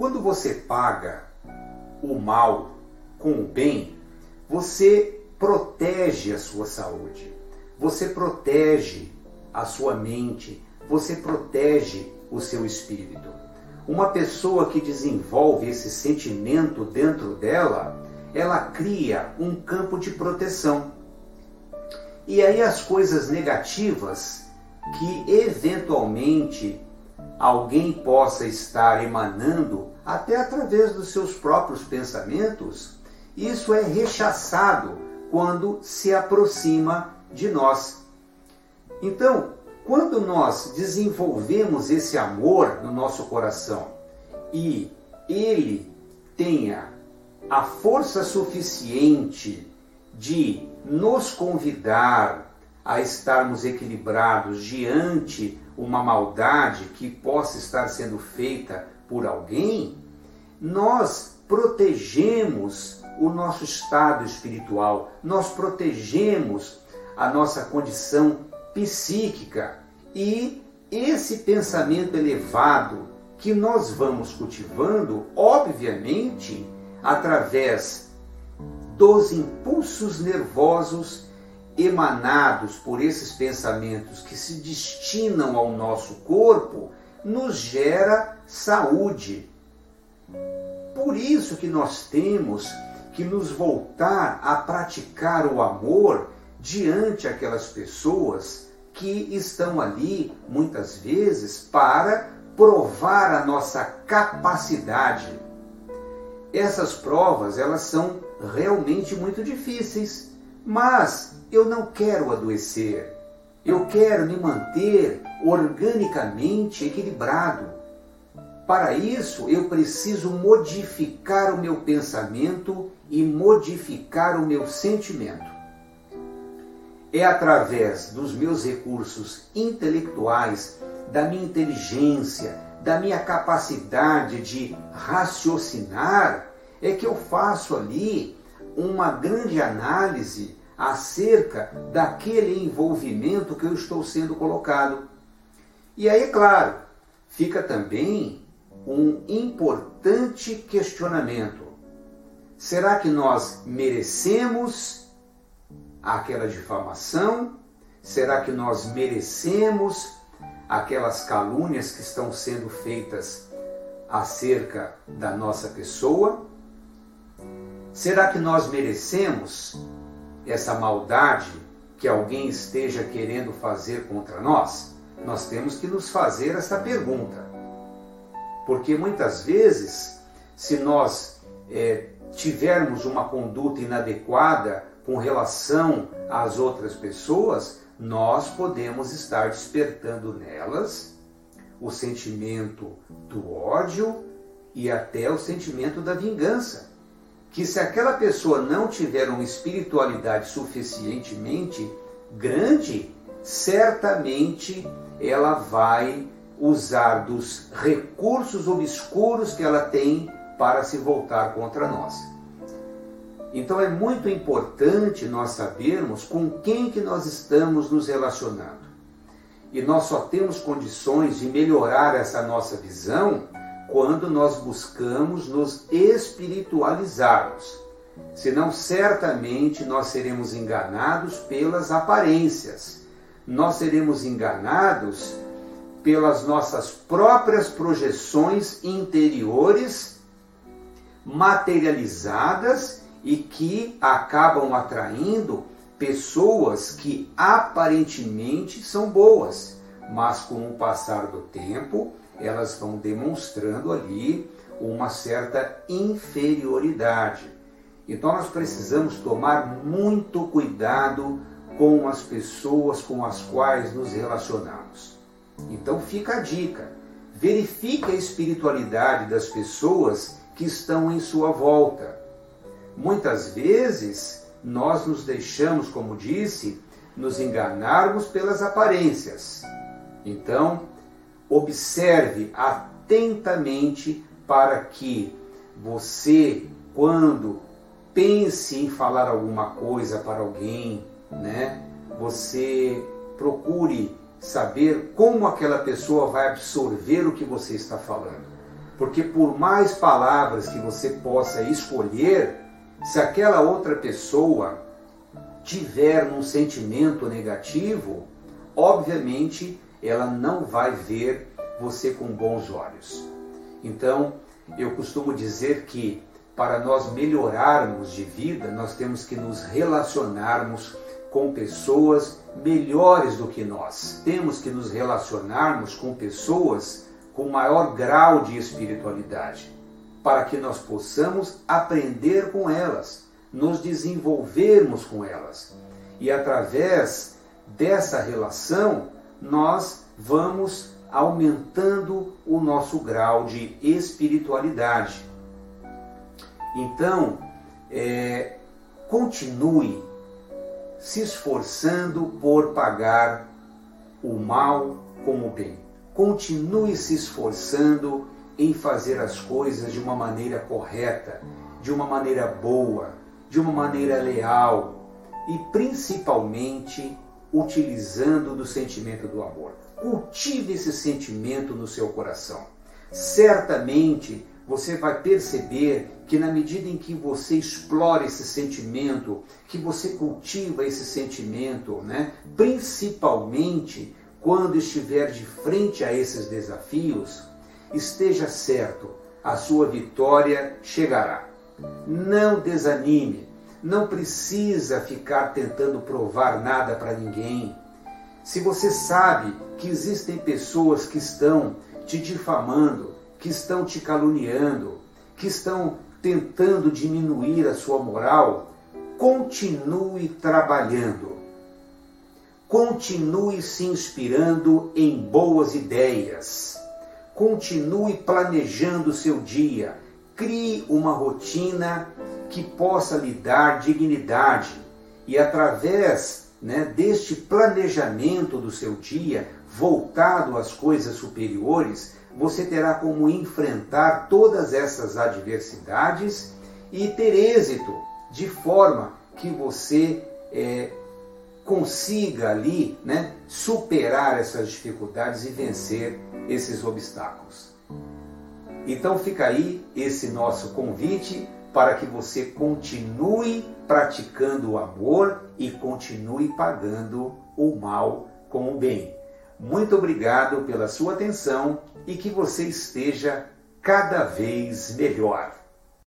quando você paga o mal com o bem, você protege a sua saúde, você protege a sua mente, você protege o seu espírito. Uma pessoa que desenvolve esse sentimento dentro dela, ela cria um campo de proteção. E aí as coisas negativas que eventualmente alguém possa estar emanando, até através dos seus próprios pensamentos, isso é rechaçado quando se aproxima de nós. Então, quando nós desenvolvemos esse amor no nosso coração e ele tenha a força suficiente de nos convidar a estarmos equilibrados diante uma maldade que possa estar sendo feita por alguém, nós protegemos o nosso estado espiritual, nós protegemos a nossa condição psíquica e esse pensamento elevado que nós vamos cultivando, obviamente, através dos impulsos nervosos emanados por esses pensamentos que se destinam ao nosso corpo, nos gera saúde. Por isso que nós temos que nos voltar a praticar o amor diante aquelas pessoas que estão ali muitas vezes para provar a nossa capacidade. Essas provas, elas são realmente muito difíceis, mas eu não quero adoecer. Eu quero me manter organicamente equilibrado. Para isso, eu preciso modificar o meu pensamento e modificar o meu sentimento. É através dos meus recursos intelectuais, da minha inteligência, da minha capacidade de raciocinar, é que eu faço ali uma grande análise acerca daquele envolvimento que eu estou sendo colocado. E aí, é claro, fica também um importante questionamento. Será que nós merecemos aquela difamação? Será que nós merecemos aquelas calúnias que estão sendo feitas acerca da nossa pessoa? Será que nós merecemos essa maldade que alguém esteja querendo fazer contra nós? Nós temos que nos fazer essa pergunta. Porque muitas vezes, se nós é, tivermos uma conduta inadequada com relação às outras pessoas, nós podemos estar despertando nelas o sentimento do ódio e até o sentimento da vingança que se aquela pessoa não tiver uma espiritualidade suficientemente grande, certamente ela vai usar dos recursos obscuros que ela tem para se voltar contra nós. Então é muito importante nós sabermos com quem que nós estamos nos relacionando. E nós só temos condições de melhorar essa nossa visão quando nós buscamos nos espiritualizarmos. Senão, certamente nós seremos enganados pelas aparências, nós seremos enganados pelas nossas próprias projeções interiores materializadas e que acabam atraindo pessoas que aparentemente são boas, mas com o passar do tempo elas vão demonstrando ali uma certa inferioridade. Então nós precisamos tomar muito cuidado com as pessoas com as quais nos relacionamos. Então fica a dica: verifique a espiritualidade das pessoas que estão em sua volta. Muitas vezes nós nos deixamos, como disse, nos enganarmos pelas aparências. Então, observe atentamente para que você, quando pense em falar alguma coisa para alguém, né, você procure saber como aquela pessoa vai absorver o que você está falando. Porque por mais palavras que você possa escolher, se aquela outra pessoa tiver um sentimento negativo, obviamente ela não vai ver você com bons olhos. Então, eu costumo dizer que para nós melhorarmos de vida, nós temos que nos relacionarmos com pessoas melhores do que nós. Temos que nos relacionarmos com pessoas com maior grau de espiritualidade, para que nós possamos aprender com elas, nos desenvolvermos com elas. E através dessa relação, nós vamos aumentando o nosso grau de espiritualidade. Então, é, continue se esforçando por pagar o mal com o bem. Continue se esforçando em fazer as coisas de uma maneira correta, de uma maneira boa, de uma maneira leal e principalmente utilizando do sentimento do amor. Cultive esse sentimento no seu coração. Certamente você vai perceber que na medida em que você explora esse sentimento, que você cultiva esse sentimento, né, principalmente quando estiver de frente a esses desafios, esteja certo, a sua vitória chegará. Não desanime, não precisa ficar tentando provar nada para ninguém. Se você sabe que existem pessoas que estão te difamando, que estão te caluniando, que estão tentando diminuir a sua moral, continue trabalhando. Continue se inspirando em boas ideias. Continue planejando seu dia. Crie uma rotina que possa lhe dar dignidade e através né, deste planejamento do seu dia voltado às coisas superiores, você terá como enfrentar todas essas adversidades e ter êxito, de forma que você é, consiga ali né, superar essas dificuldades e vencer esses obstáculos. Então fica aí esse nosso convite para que você continue praticando o amor e continue pagando o mal com o bem. Muito obrigado pela sua atenção e que você esteja cada vez melhor.